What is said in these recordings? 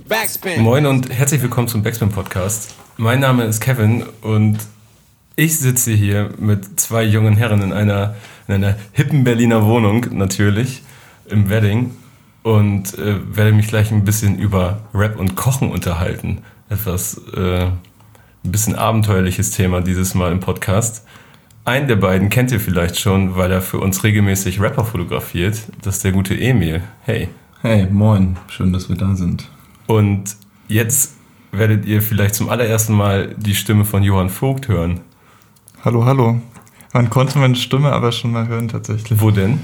Backspin. Moin und herzlich willkommen zum Backspin Podcast. Mein Name ist Kevin und ich sitze hier mit zwei jungen Herren in einer, in einer hippen Berliner Wohnung, natürlich, im Wedding und äh, werde mich gleich ein bisschen über Rap und Kochen unterhalten. Etwas, äh, ein bisschen abenteuerliches Thema dieses Mal im Podcast. Einen der beiden kennt ihr vielleicht schon, weil er für uns regelmäßig Rapper fotografiert. Das ist der gute Emil. Hey. Hey, moin. Schön, dass wir da sind. Und jetzt werdet ihr vielleicht zum allerersten Mal die Stimme von Johann Vogt hören. Hallo, hallo. Man konnte meine Stimme aber schon mal hören tatsächlich. Wo denn?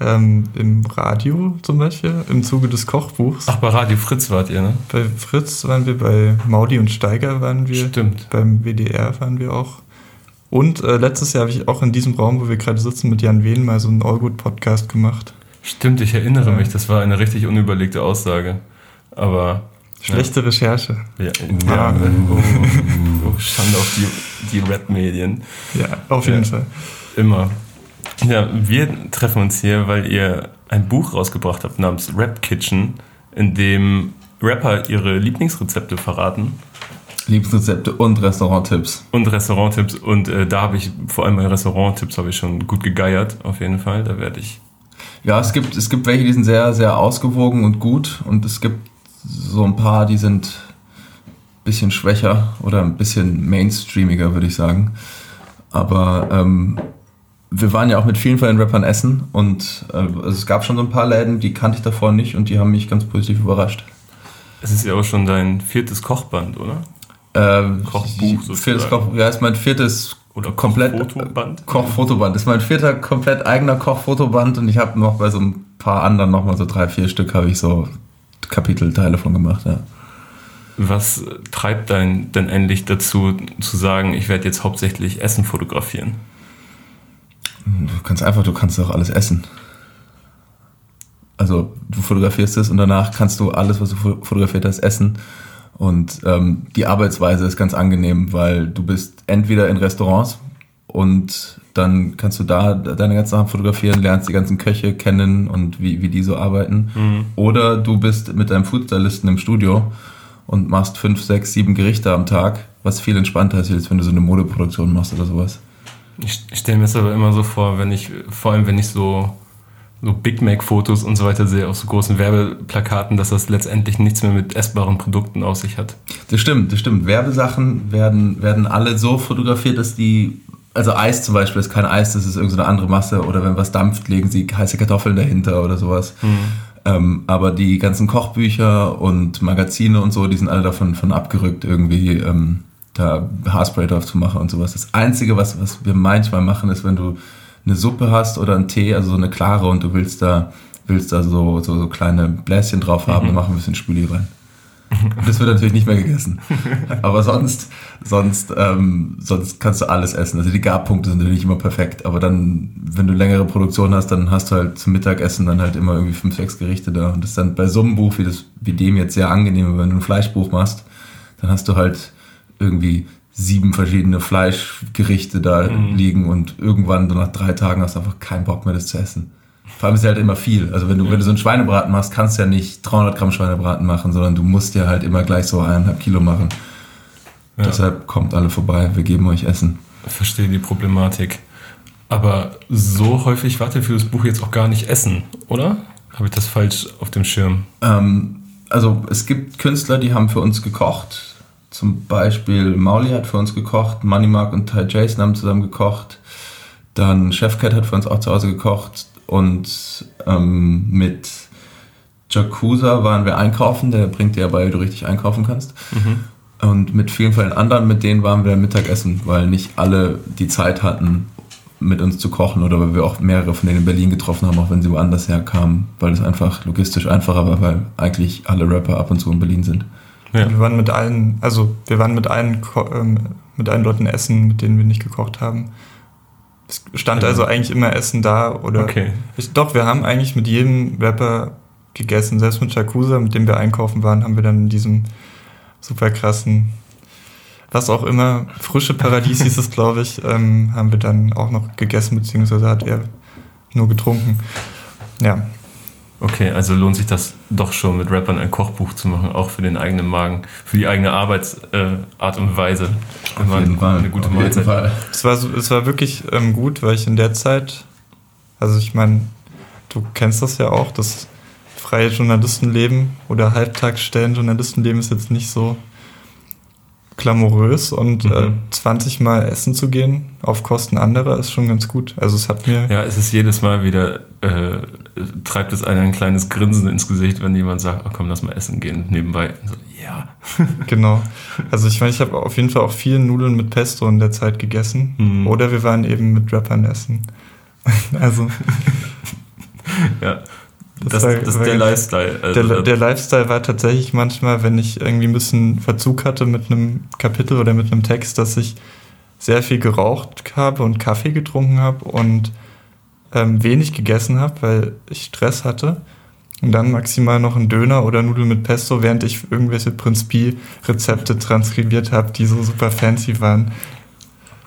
Ähm, Im Radio zum Beispiel, im Zuge des Kochbuchs. Ach, bei Radio Fritz wart ihr, ne? Bei Fritz waren wir, bei Maudi und Steiger waren wir. Stimmt. Beim WDR waren wir auch. Und äh, letztes Jahr habe ich auch in diesem Raum, wo wir gerade sitzen, mit Jan Wehn mal so einen Allgood-Podcast gemacht. Stimmt, ich erinnere ja. mich, das war eine richtig unüberlegte Aussage. Aber. Schlechte ja. Recherche. Ja, ja. Oh, oh, Schande auf die, die Rap-Medien. Ja, auf jeden Fall. Immer. Ja, wir treffen uns hier, weil ihr ein Buch rausgebracht habt namens Rap Kitchen, in dem Rapper ihre Lieblingsrezepte verraten Lieblingsrezepte und Restauranttipps. Und Restauranttipps. Und äh, da habe ich, vor allem bei Restauranttipps, habe ich schon gut gegeiert, auf jeden Fall. Da werde ich. Ja, es gibt, es gibt welche, die sind sehr, sehr ausgewogen und gut. Und es gibt so ein paar, die sind ein bisschen schwächer oder ein bisschen mainstreamiger, würde ich sagen. Aber ähm, wir waren ja auch mit vielen von den Rappern essen und äh, also es gab schon so ein paar Läden, die kannte ich davor nicht und die haben mich ganz positiv überrascht. Es ist ja auch schon dein viertes Kochband, oder? Ähm, Kochbuch sozusagen. Koch, ja, ist mein viertes oder komplett Kochfotoband. Kochfotoband. Ist mein vierter komplett eigener Kochfotoband und ich habe noch bei so ein paar anderen noch mal so drei, vier Stück habe ich so Kapitelteile von gemacht, ja. Was treibt dein denn endlich dazu zu sagen, ich werde jetzt hauptsächlich Essen fotografieren? Du kannst einfach, du kannst auch alles essen. Also du fotografierst es und danach kannst du alles, was du fotografiert hast, essen. Und ähm, die Arbeitsweise ist ganz angenehm, weil du bist entweder in Restaurants und dann kannst du da deine ganzen Sachen fotografieren, lernst die ganzen Köche kennen und wie, wie die so arbeiten. Mhm. Oder du bist mit deinem Foodstylisten im Studio und machst fünf, sechs, sieben Gerichte am Tag, was viel entspannter ist, als wenn du so eine Modeproduktion machst oder sowas. Ich, ich stelle mir das aber immer so vor, wenn ich, vor allem wenn ich so so Big Mac-Fotos und so weiter sehe auf so großen Werbeplakaten, dass das letztendlich nichts mehr mit essbaren Produkten auf sich hat. Das stimmt, das stimmt. Werbesachen werden, werden alle so fotografiert, dass die, also Eis zum Beispiel ist kein Eis, das ist irgendeine andere Masse oder wenn was dampft, legen sie heiße Kartoffeln dahinter oder sowas. Mhm. Ähm, aber die ganzen Kochbücher und Magazine und so, die sind alle davon von abgerückt, irgendwie ähm, da Haarspray drauf zu machen und sowas. Das Einzige, was, was wir manchmal machen, ist, wenn du eine Suppe hast oder einen Tee, also so eine klare und du willst da, willst da so, so, so kleine Bläschen drauf haben, mhm. dann mach ein bisschen Spüli rein. Das wird natürlich nicht mehr gegessen. Aber sonst, sonst, ähm, sonst kannst du alles essen. Also die Garpunkte sind natürlich immer perfekt. Aber dann, wenn du längere Produktion hast, dann hast du halt zum Mittagessen dann halt immer irgendwie fünf, sechs Gerichte da. Und das ist dann bei so einem Buch wie, das, wie dem jetzt sehr angenehm. Wenn du ein Fleischbuch machst, dann hast du halt irgendwie sieben verschiedene Fleischgerichte da mhm. liegen und irgendwann nach drei Tagen hast du einfach keinen Bock mehr, das zu essen. Vor allem ist ja halt immer viel. Also wenn du, wenn du so einen Schweinebraten machst, kannst du ja nicht 300 Gramm Schweinebraten machen, sondern du musst ja halt immer gleich so eineinhalb Kilo machen. Ja. Deshalb kommt alle vorbei, wir geben euch Essen. Ich verstehe die Problematik. Aber so häufig wart ihr für das Buch jetzt auch gar nicht essen, oder? Habe ich das falsch auf dem Schirm? Ähm, also es gibt Künstler, die haben für uns gekocht zum Beispiel Mauli hat für uns gekocht, Moneymark und Ty Jason haben zusammen gekocht. Dann Chefcat hat für uns auch zu Hause gekocht. Und ähm, mit Jacuza waren wir einkaufen. Der bringt dir ja bei, wie du richtig einkaufen kannst. Mhm. Und mit vielen von den anderen, mit denen waren wir Mittagessen, weil nicht alle die Zeit hatten, mit uns zu kochen oder weil wir auch mehrere von denen in Berlin getroffen haben, auch wenn sie woanders herkamen, weil es einfach logistisch einfacher war, weil eigentlich alle Rapper ab und zu in Berlin sind. Ja. Wir waren mit allen, also wir waren mit allen, ähm, mit allen Leuten essen, mit denen wir nicht gekocht haben. Es stand ja. also eigentlich immer Essen da oder. Okay. Ich, doch, wir haben eigentlich mit jedem Rapper gegessen, selbst mit Shakusa, mit dem wir einkaufen waren, haben wir dann in diesem super krassen, was auch immer, frische Paradies hieß es, glaube ich, ähm, haben wir dann auch noch gegessen, beziehungsweise hat er nur getrunken. Ja. Okay, also lohnt sich das doch schon mit Rappern ein Kochbuch zu machen, auch für den eigenen Magen, für die eigene Arbeitsart äh, und Weise. Auf jeden Fall. Eine gute Auf Mahlzeit. jeden Fall. Es war, so- es war wirklich ähm, gut, weil ich in der Zeit, also ich meine, du kennst das ja auch, das freie Journalistenleben oder Halbtagsstellen Journalistenleben ist jetzt nicht so glamourös und Mhm. äh, 20 Mal essen zu gehen auf Kosten anderer ist schon ganz gut. Also es hat mir, Ja, es ist jedes Mal wieder, äh, treibt es einem ein kleines Grinsen ins Gesicht, wenn jemand sagt, oh, komm, lass mal essen gehen, nebenbei. So, ja. genau. Also ich meine, ich habe auf jeden Fall auch viel Nudeln mit Pesto in der Zeit gegessen. Mhm. Oder wir waren eben mit Rappern essen. also ja. Das Das, war- das, ist war der Lifestyle. Also, Der, der Lifestyle war tatsächlich manchmal, wenn ich irgendwie ein bisschen Verzug hatte mit einem Kapitel oder mit einem Text, dass ich sehr viel geraucht habe und Kaffee getrunken habe und ähm, wenig gegessen habe, weil ich Stress hatte. Und dann maximal noch einen Döner oder Nudeln mit Pesto, während ich irgendwelche Prinz Pi-Rezepte transkribiert habe, die so super fancy waren.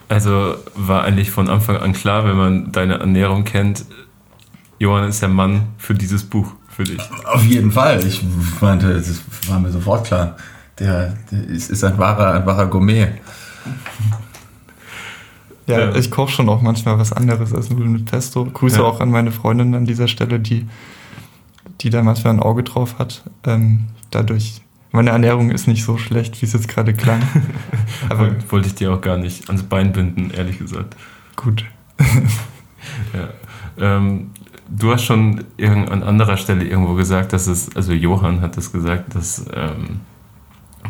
Also war eigentlich von Anfang an klar, wenn man deine Ernährung kennt, Johann ist der Mann für dieses Buch, für dich. Auf jeden Fall. Ich meinte, das war mir sofort klar. Der, der ist, ist ein wahrer, ein wahrer Gourmet. Ja, Ja. ich koche schon auch manchmal was anderes als Nudeln mit Pesto. Grüße Ja. auch an meine Freundin an dieser Stelle, die, die da manchmal ein Auge drauf hat. Ähm, dadurch, meine Ernährung ist nicht so schlecht, wie es jetzt gerade klang. Aber Woll- wollte ich dir auch gar nicht ans Bein binden, ehrlich gesagt. gut. Ja. Ähm, du hast schon an anderer Stelle irgendwo gesagt, dass es, also Johann hat es gesagt, dass, ähm,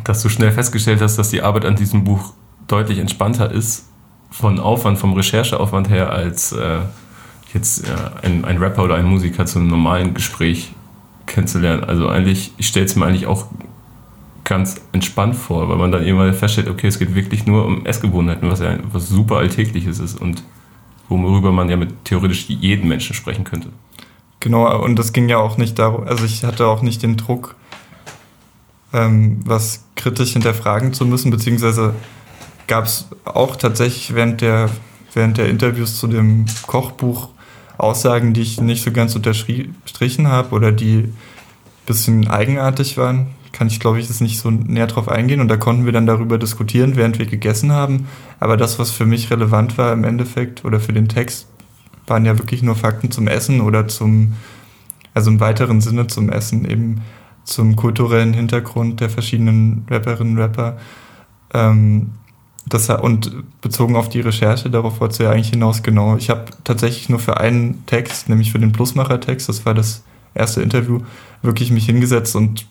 dass du schnell festgestellt hast, dass die Arbeit an diesem Buch deutlich entspannter ist, von Aufwand, vom Rechercheaufwand her, als äh, jetzt ja, ein, ein Rapper oder ein Musiker zu einem normalen Gespräch kennenzulernen. Also eigentlich, ich stelle es mir eigentlich auch ganz entspannt vor, weil man dann irgendwann feststellt, okay, es geht wirklich nur um Essgewohnheiten, was ja was super Alltägliches ist und worüber man ja mit theoretisch jedem Menschen sprechen könnte. Genau, und das ging ja auch nicht darum, also ich hatte auch nicht den Druck, ähm, was kritisch hinterfragen zu müssen, beziehungsweise gab es auch tatsächlich während der, während der Interviews zu dem Kochbuch Aussagen, die ich nicht so ganz unterstrichen habe oder die ein bisschen eigenartig waren. Kann ich, glaube ich, jetzt nicht so näher drauf eingehen. Und da konnten wir dann darüber diskutieren, während wir gegessen haben. Aber das, was für mich relevant war im Endeffekt oder für den Text, waren ja wirklich nur Fakten zum Essen oder zum, also im weiteren Sinne zum Essen, eben zum kulturellen Hintergrund der verschiedenen Rapperinnen und Rapper. Ähm, das, und bezogen auf die Recherche, darauf wolltest du ja eigentlich hinaus, genau. Ich habe tatsächlich nur für einen Text, nämlich für den Plusmacher-Text, das war das erste Interview, wirklich mich hingesetzt und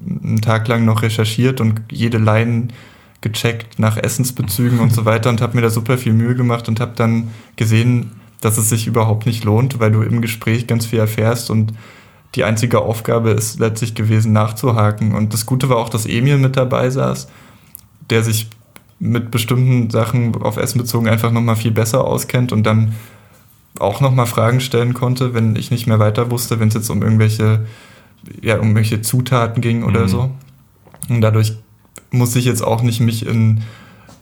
einen Tag lang noch recherchiert und jede Line gecheckt nach Essensbezügen und so weiter und habe mir da super viel Mühe gemacht und habe dann gesehen, dass es sich überhaupt nicht lohnt, weil du im Gespräch ganz viel erfährst und die einzige Aufgabe ist letztlich gewesen, nachzuhaken. Und das Gute war auch, dass Emil mit dabei saß, der sich mit bestimmten Sachen auf Essen bezogen einfach nochmal viel besser auskennt und dann auch nochmal Fragen stellen konnte, wenn ich nicht mehr weiter wusste, wenn es jetzt um irgendwelche, ja, um irgendwelche Zutaten ging oder Mhm. so. Und dadurch muss ich jetzt auch nicht mich in,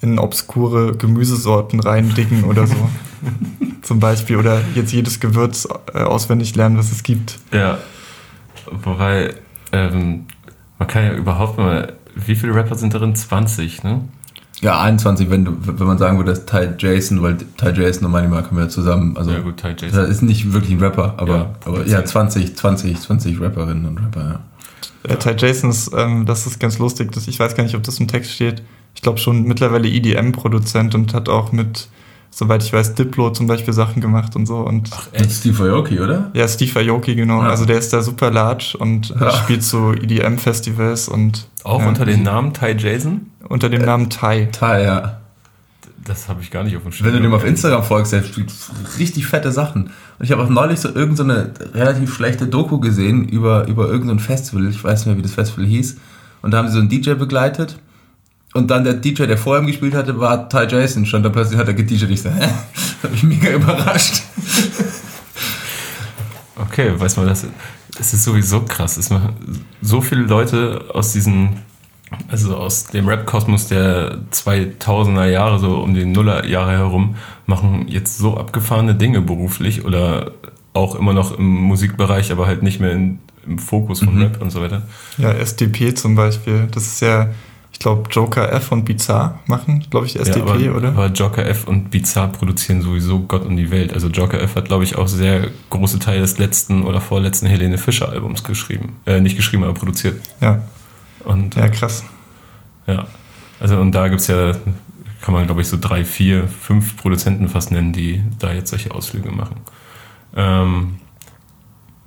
in obskure Gemüsesorten reindicken oder so. Zum Beispiel. Oder jetzt jedes Gewürz äh, auswendig lernen, was es gibt. Ja. Wobei, ähm, man kann ja überhaupt mal, wie viele Rapper sind darin? 20, ne? Ja, 21, wenn, du, wenn man sagen würde, das ist Ty Jason, weil Ty Jason und Money Mark haben ja zusammen. Also, ja gut, Ty das Jason. ist nicht wirklich ein Rapper, aber Ja, aber, ja 20, 20, 20 Rapperinnen und Rapper, ja. Äh, Ty Jason ist, ähm, das ist ganz lustig. Das, ich weiß gar nicht, ob das im Text steht. Ich glaube schon mittlerweile EDM-Produzent und hat auch mit, soweit ich weiß, Diplo zum Beispiel Sachen gemacht und so. Und Ach, echt? Steve Aoki, oder? ja, Steve Aoki, genau. Ja. Also der ist da super large und Ja. spielt so EDM-Festivals und Auch ja, unter dem Namen Ty Jason? unter dem Namen Ty. Ty, ja. Das habe ich gar nicht auf dem Schirm. Wenn du dem auf Instagram folgst, der spielt richtig fette Sachen. Und ich habe auch neulich so irgendeine so eine relativ schlechte Doku gesehen über, über irgendein Festival. Ich weiß nicht mehr, wie das Festival hieß. Und da haben sie so einen DJ begleitet. Und dann der DJ, der vor ihm gespielt hatte, war Ty Jason. Stand da plötzlich hat er gedjed. Ich so, hä? Das hat mich mega überrascht. Okay, weiß man das. Es ist sowieso krass. Es machen so viele Leute aus diesen, also aus dem Rap-Kosmos der 2000er Jahre, so um die Nullerjahre herum, machen jetzt so abgefahrene Dinge beruflich oder auch immer noch im Musikbereich, aber halt nicht mehr in, im Fokus von Mhm. Rap und so weiter. Ja, SDP zum Beispiel. Das ist ja, ich glaube, Joker F und Bizarre machen, glaube ich, SDP, ja, aber, oder? Aber Joker F und Bizarre produzieren sowieso Gott und die Welt. Also Joker F hat, glaube ich, auch sehr große Teile des letzten oder vorletzten Helene Fischer Albums geschrieben. Äh, nicht geschrieben, aber produziert. Ja, Und ja, krass. Ja, also und da gibt es ja, kann man glaube ich so drei, vier, fünf Produzenten fast nennen, die da jetzt solche Ausflüge machen. Ähm,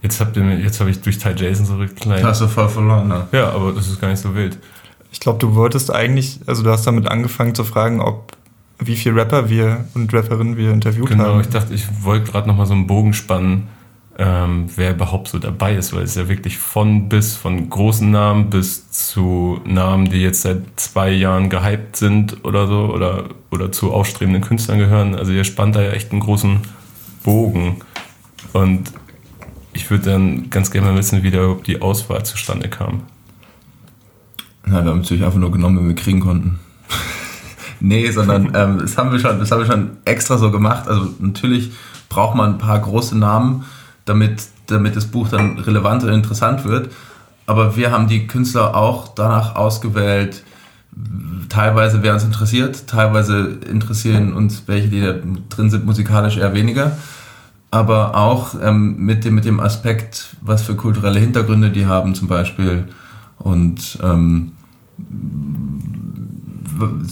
jetzt habt ihr, mir- jetzt habe ich durch Ty Jason so klein. Hast du voll verloren, ne? Ja, aber das ist gar nicht so wild. Ich glaube, du wolltest eigentlich, also du hast damit angefangen zu fragen, ob wie viele Rapper wir und Rapperinnen wir interviewt Genau, haben. ich dachte, ich wollte gerade nochmal so einen Bogen spannen, ähm, wer überhaupt so dabei ist, weil es ja wirklich von bis, von großen Namen bis zu Namen, die jetzt seit zwei Jahren gehypt sind oder so, oder, oder zu aufstrebenden Künstlern gehören. Also ihr spannt da ja echt einen großen Bogen. Und ich würde dann ganz gerne mal wissen, wie da überhaupt die Auswahl zustande kam. Ja, wir haben natürlich einfach nur genommen, wenn wir kriegen konnten. nee, sondern ähm, das, haben wir schon, das haben wir schon extra so gemacht. Also natürlich braucht man ein paar große Namen, damit, damit das Buch dann relevant und interessant wird. Aber wir haben die Künstler auch danach ausgewählt, teilweise wer uns interessiert, teilweise interessieren uns welche, die da drin sind, musikalisch eher weniger. Aber auch ähm, mit, dem, mit dem Aspekt, was für kulturelle Hintergründe die haben zum Beispiel. Und ähm,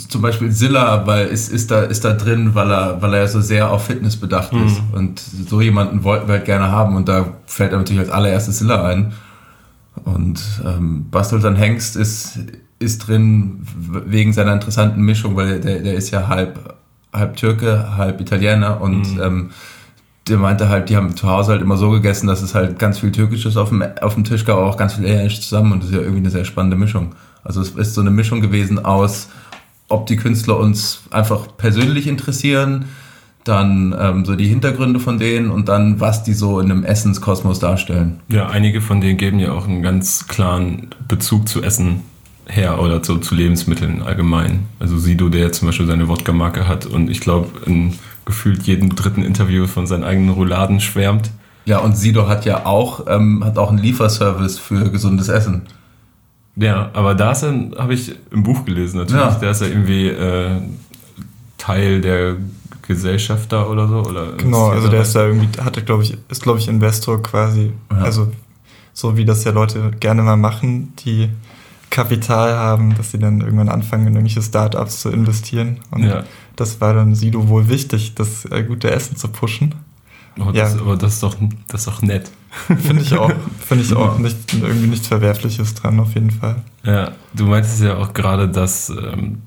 zum Beispiel Silla, weil ist, ist, da, ist da drin, weil er, weil er ja so sehr auf Fitness bedacht ist. Und so jemanden wollten wir halt gerne haben. Und da fällt er natürlich als allererstes Silla ein. Und ähm, Basteltan Hengst ist, ist drin wegen seiner interessanten Mischung, weil der, der ist ja halb, halb Türke, halb Italiener und ähm, der meinte halt, die haben zu Hause halt immer so gegessen, dass es halt ganz viel Türkisches auf dem, auf dem Tisch gab, aber auch ganz viel Italienisch zusammen und das ist ja irgendwie eine sehr spannende Mischung. Also es ist so eine Mischung gewesen aus, ob die Künstler uns einfach persönlich interessieren, dann ähm, so die Hintergründe von denen und dann, was die so in einem Essenskosmos darstellen. Ja, einige von denen geben ja auch einen ganz klaren Bezug zu Essen her oder zu, zu Lebensmitteln allgemein. Also Sido, der zum Beispiel seine Wodka-Marke hat und ich glaube in gefühlt jedem dritten Interview von seinen eigenen Rouladen schwärmt. Ja, und Sido hat ja auch, ähm, hat auch einen Lieferservice für gesundes Essen. Ja, aber da ist er, habe ich im Buch gelesen natürlich, Ja. der ist ja irgendwie äh, Teil der Gesellschaft da oder so. Oder Genau, also der ist da. irgendwie, hatte, glaube ich, ist, glaube ich, Investor quasi. Ja. Also so wie das ja Leute gerne mal machen, die Kapital haben, dass sie dann irgendwann anfangen, in irgendwelche Startups zu investieren. Und Ja. das war dann Sido wohl wichtig, das äh, gute Essen zu pushen. Oh, Ja. das, aber das ist, doch, das ist doch nett. Finde ich auch, finde ich auch nicht, irgendwie nichts Verwerfliches dran, auf jeden Fall. Ja, du meintest ja auch gerade, dass ähm,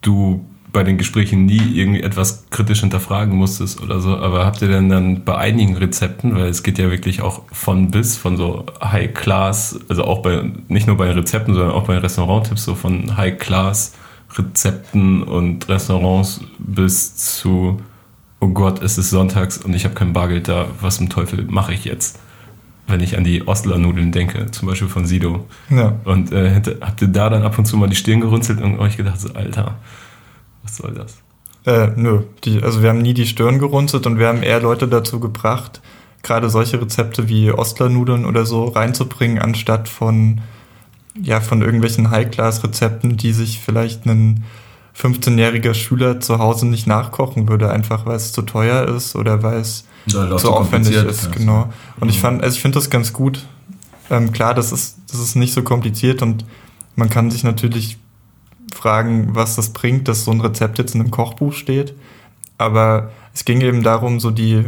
du bei den Gesprächen nie irgendwie etwas kritisch hinterfragen musstest oder so, aber habt ihr denn dann bei einigen Rezepten, weil es geht ja wirklich auch von bis, von so High Class, also auch bei, nicht nur bei Rezepten, sondern auch bei Restauranttipps, so von High Class Rezepten und Restaurants bis zu, oh Gott, es ist sonntags und ich habe kein Bargeld da, was zum Teufel mache ich jetzt? Wenn ich an die Ostler-Nudeln denke, zum Beispiel von Sido. Ja. Und äh, hätte, habt ihr da dann ab und zu mal die Stirn gerunzelt und euch gedacht, so, Alter, was soll das? Äh, nö, die, also wir haben nie die Stirn gerunzelt und wir haben eher Leute dazu gebracht, gerade solche Rezepte wie Ostlernudeln oder so reinzubringen, anstatt von, ja, von irgendwelchen High-Class-Rezepten, die sich vielleicht ein 15-jähriger Schüler zu Hause nicht nachkochen würde, einfach weil es zu teuer ist oder weil es So aufwendig ist, ist. genau. Und ich fand, also ich finde das ganz gut. Ähm, klar, das ist, das ist nicht so kompliziert und man kann sich natürlich fragen, was das bringt, dass so ein Rezept jetzt in einem Kochbuch steht. Aber es ging eben darum, so die,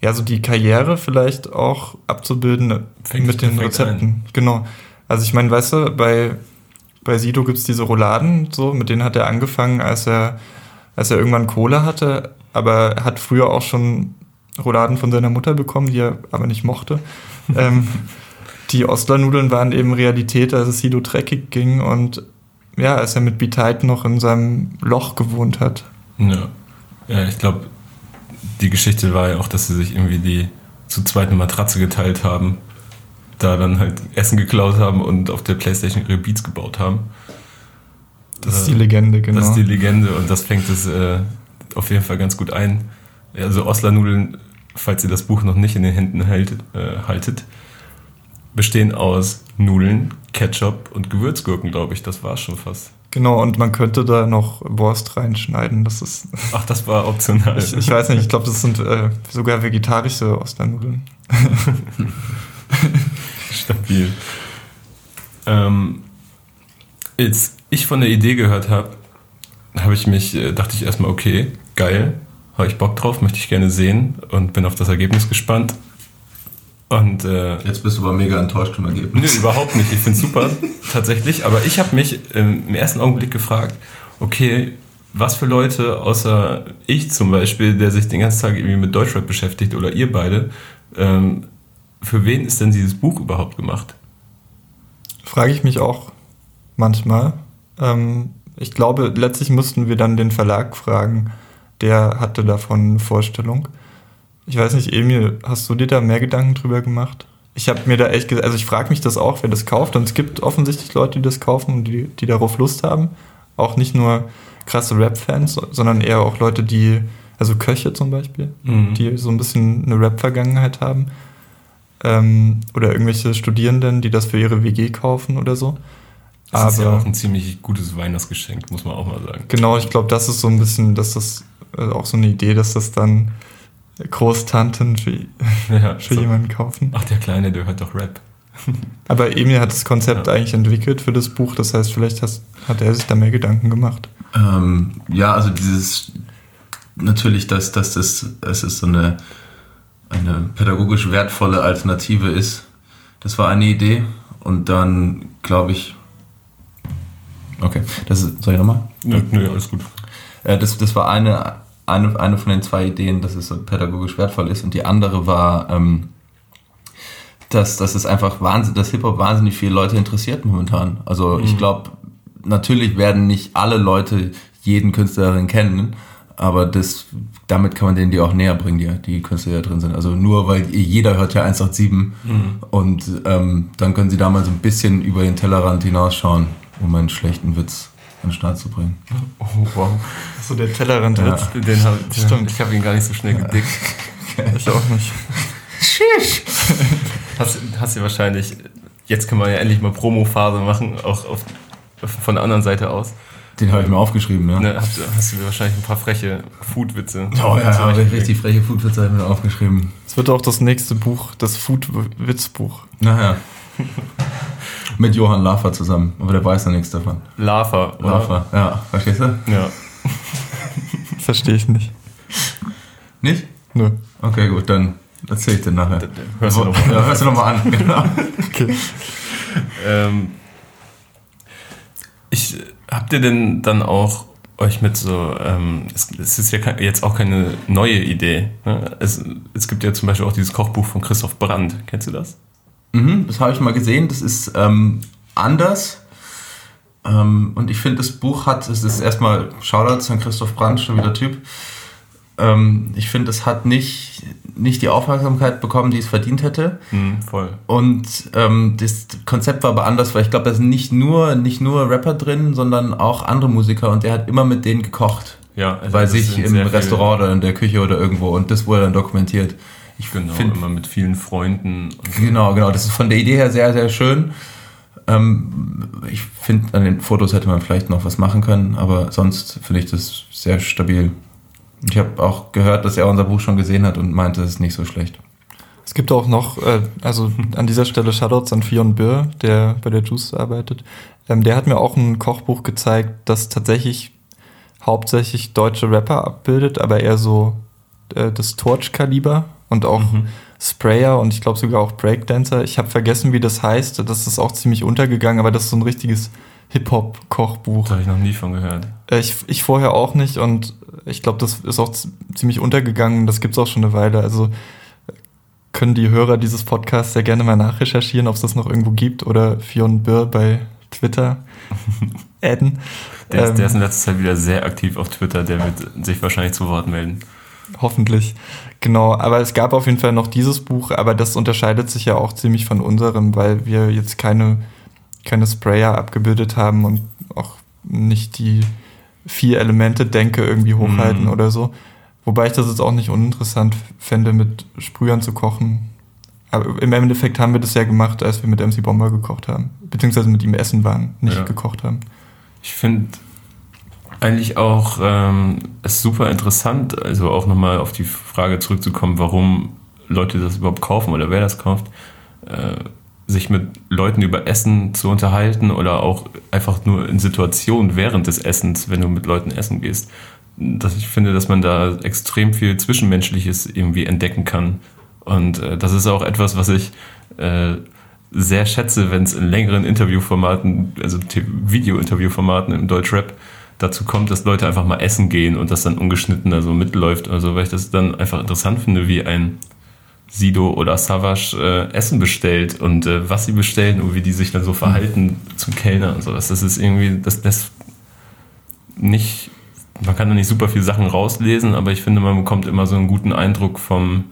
ja, so die Karriere vielleicht auch abzubilden Fängt mit den Rezepten. Genau. Also ich meine, weißt du, bei, bei Sido gibt's diese Rouladen, so, mit denen hat er angefangen, als er, als er irgendwann Kohle hatte, aber er hat früher auch schon Rouladen von seiner Mutter bekommen, die er aber nicht mochte. ähm, die Ostlernudeln waren eben Realität, als es Sido dreckig ging und ja, als er mit Beteid noch in seinem Loch gewohnt hat. Ja, ja ich glaube, die Geschichte war ja auch, dass sie sich irgendwie die zu zweit eine Matratze geteilt haben, da dann halt Essen geklaut haben und auf der Playstation ihre Beats gebaut haben. Das ist die Legende, genau. Das ist die Legende und das fängt es äh, auf jeden Fall ganz gut ein. Also Oslernudeln falls ihr das Buch noch nicht in den Händen hält, äh, haltet, bestehen aus Nudeln, Ketchup und Gewürzgurken, glaube ich. Das war schon fast. Genau, und man könnte da noch Wurst reinschneiden. Das ist. Ach, das war optional. ich, ich weiß nicht, ich glaube, das sind äh, sogar vegetarische Osternnudeln. Stabil. Ähm, als ich von der Idee gehört habe, habe ich mich, äh, dachte ich erstmal, okay, geil, habe ich Bock drauf, möchte ich gerne sehen und bin auf das Ergebnis gespannt. Und äh, jetzt bist du aber mega enttäuscht vom Ergebnis. Nö, überhaupt nicht. Ich finde es super, tatsächlich. Aber ich habe mich im ersten Augenblick gefragt, okay, was für Leute, außer ich zum Beispiel, der sich den ganzen Tag irgendwie mit Deutschrap beschäftigt oder ihr beide, ähm, für wen ist denn dieses Buch überhaupt gemacht? Frage ich mich auch manchmal. Ähm, ich glaube, letztlich müssten wir dann den Verlag fragen. Der hatte davon eine Vorstellung. Ich weiß nicht, Emil, hast du dir da mehr Gedanken drüber gemacht? Ich habe mir da echt gesagt, also ich frage mich das auch, wer das kauft. Und es gibt offensichtlich Leute, die das kaufen und die, die darauf Lust haben. Auch nicht nur krasse Rap-Fans, sondern eher auch Leute, die, also Köche zum Beispiel, mhm. die so ein bisschen eine Rap-Vergangenheit haben. Ähm, oder irgendwelche Studierenden, die das für ihre WG kaufen oder so. Das Aber, ist ja auch ein ziemlich gutes Weihnachtsgeschenk, muss man auch mal sagen. Genau, ich glaube, das ist so ein bisschen, dass das äh, auch so eine Idee, dass das dann Großtanten für, ja, für so. jemanden kaufen. Ach, der Kleine, der hört doch Rap. Aber Emil hat das Konzept ja. eigentlich entwickelt für das Buch, das heißt, vielleicht has, hat er sich da mehr Gedanken gemacht. Ähm, ja, also dieses, natürlich, dass, dass das, es so eine, eine pädagogisch wertvolle Alternative ist, das war eine Idee. Und dann, glaube ich, okay, das ist, soll ich nochmal? Nö, nö, alles gut. Äh, das, das war eine eine, eine von den zwei Ideen, dass es so pädagogisch wertvoll ist und die andere war, ähm, dass, dass es einfach wahnsinnig, dass Hip-Hop wahnsinnig viele Leute interessiert momentan. Also mhm. ich glaube, natürlich werden nicht alle Leute jeden Künstlerin kennen, aber das, damit kann man denen die auch näher bringen, die, die Künstler, die da drin sind. Also nur weil jeder hört ja 187 mhm. und ähm, dann können sie da mal so ein bisschen über den Tellerrand hinausschauen, um einen schlechten Witz an den Start zu bringen. Oh, wow. So der Tellerrand ja. Den hab, Stimmt. Ich habe ihn gar nicht so schnell gedickt. ich auch nicht. Schisch! hast, hast du wahrscheinlich, jetzt können wir ja endlich mal Promo-Phase machen, auch auf, von der anderen Seite aus. Den habe ich mir aufgeschrieben, ja. Ne, hast, hast, du mir wahrscheinlich ein paar freche Food-Witze. Oh ja, ja richtig freche Food-Witze habe ich mir aufgeschrieben. Es wird auch das nächste Buch, das Food-Witz-Buch. Naja. Mit Johann Lafer zusammen, aber der weiß noch nichts davon. Lafer, oder? Lafer, ja. Verstehst du? Ja. Verstehe ich nicht. Nicht? Nö. Okay, gut, dann erzähl ich dir nachher. Hörst du nochmal ja, hörst du noch mal an. Genau. okay. Ähm, ich, habt ihr denn dann auch euch mit so, ähm, es, es, ist ja jetzt auch keine neue Idee. Ne? Es, es gibt ja zum Beispiel auch dieses Kochbuch von Christoph Brandt. Kennst du das? Mhm, das habe ich mal gesehen. Das ist ähm, anders. Ähm, und ich finde, das Buch hat, es ist erstmal Shoutouts an Christoph Brandt, schon wieder Typ. Ähm, ich finde, es hat nicht, nicht die Aufmerksamkeit bekommen, die es verdient hätte. Mhm, voll. Und ähm, das Konzept war aber anders, weil ich glaube, da sind nicht nur, nicht nur Rapper drin, sondern auch andere Musiker und der hat immer mit denen gekocht. Ja, also bei sich im Restaurant oder in der Küche oder irgendwo und das wurde dann dokumentiert. Ich genau, finde immer mit vielen Freunden. Genau, genau. Das ist von der Idee her sehr, sehr schön. Ähm, ich finde, an den Fotos hätte man vielleicht noch was machen können, aber sonst finde ich das sehr stabil. Ich habe auch gehört, dass er unser Buch schon gesehen hat und meinte, es ist nicht so schlecht. Es gibt auch noch, äh, also an dieser Stelle Shoutouts an Fion Birr, der bei der Juice arbeitet. Ähm, der hat mir auch ein Kochbuch gezeigt, das tatsächlich hauptsächlich deutsche Rapper abbildet, aber eher so äh, das Torch-Kaliber und auch mhm. Sprayer und ich glaube sogar auch Breakdancer. Ich habe vergessen, wie das heißt. Das ist auch ziemlich untergegangen, aber das ist so ein richtiges Hip-Hop-Kochbuch. Da habe ich noch nie von gehört. Äh, ich, ich vorher auch nicht und ich glaube, das ist auch ziemlich untergegangen. Das gibt es auch schon eine Weile. Also können die Hörer dieses Podcasts sehr gerne mal nachrecherchieren, ob es das noch irgendwo gibt oder Fion Birr bei Twitter adden. Der, ist, der ist in ähm, letzter Zeit wieder sehr aktiv auf Twitter. Der wird sich wahrscheinlich zu Wort melden hoffentlich. Genau, aber es gab auf jeden Fall noch dieses Buch, aber das unterscheidet sich ja auch ziemlich von unserem, weil wir jetzt keine, keine Sprayer abgebildet haben und auch nicht die vier Elemente Denke irgendwie hochhalten mm. oder so. Wobei ich das jetzt auch nicht uninteressant fände, mit Sprühern zu kochen. Aber im Endeffekt haben wir das ja gemacht, als wir mit MC Bomber gekocht haben. Beziehungsweise mit ihm essen waren, nicht ja. gekocht haben. Ich finde eigentlich auch ähm, es super interessant, also auch nochmal auf die Frage zurückzukommen, warum Leute das überhaupt kaufen oder wer das kauft, äh, sich mit Leuten über Essen zu unterhalten oder auch einfach nur in Situationen während des Essens, wenn du mit Leuten essen gehst. Dass ich finde, dass man da extrem viel Zwischenmenschliches irgendwie entdecken kann. Und äh, das ist auch etwas, was ich äh, sehr schätze, wenn es in längeren Interviewformaten, also Video-Interviewformaten im Deutschrap dazu kommt, dass Leute einfach mal essen gehen und das dann ungeschnitten da so mitläuft. Also weil ich das dann einfach interessant finde, wie ein Sido oder Savage äh, Essen bestellt und äh, was sie bestellen und wie die sich dann so verhalten mhm. zum Kellner und so. Das, das ist irgendwie, das lässt nicht, man kann da nicht super viele Sachen rauslesen, aber ich finde, man bekommt immer so einen guten Eindruck vom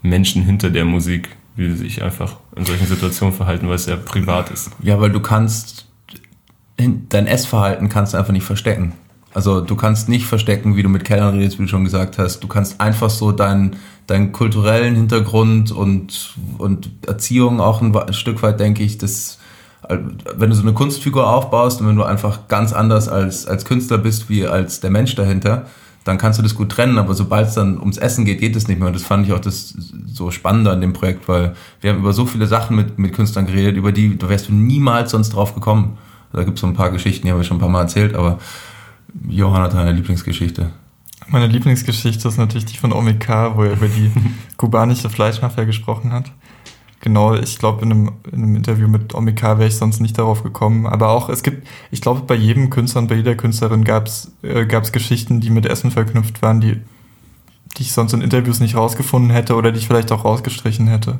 Menschen hinter der Musik, wie sie sich einfach in solchen Situationen verhalten, weil es ja privat ist. Ja, weil du kannst dein Essverhalten kannst du einfach nicht verstecken. Also du kannst nicht verstecken, wie du mit Kellern redest, wie du schon gesagt hast. Du kannst einfach so deinen, deinen kulturellen Hintergrund und, und Erziehung auch ein, ein Stück weit, denke ich, das, wenn du so eine Kunstfigur aufbaust und wenn du einfach ganz anders als, als Künstler bist, wie als der Mensch dahinter, dann kannst du das gut trennen, aber sobald es dann ums Essen geht, geht es nicht mehr. Und das fand ich auch das so Spannende an dem Projekt, weil wir haben über so viele Sachen mit, mit Künstlern geredet, über die, da wärst du niemals sonst drauf gekommen. Da gibt es so ein paar Geschichten, die haben wir schon ein paar Mal erzählt, aber Johann hat eine Lieblingsgeschichte. Meine Lieblingsgeschichte ist natürlich die von Omika, wo er über die kubanische Fleischmafia gesprochen hat. Genau, ich glaube, in einem, in einem Interview mit Omika wäre ich sonst nicht darauf gekommen. Aber auch, es gibt, ich glaube, bei jedem Künstler und bei jeder Künstlerin gab es äh, gab's Geschichten, die mit Essen verknüpft waren, die, die ich sonst in Interviews nicht rausgefunden hätte oder die ich vielleicht auch rausgestrichen hätte.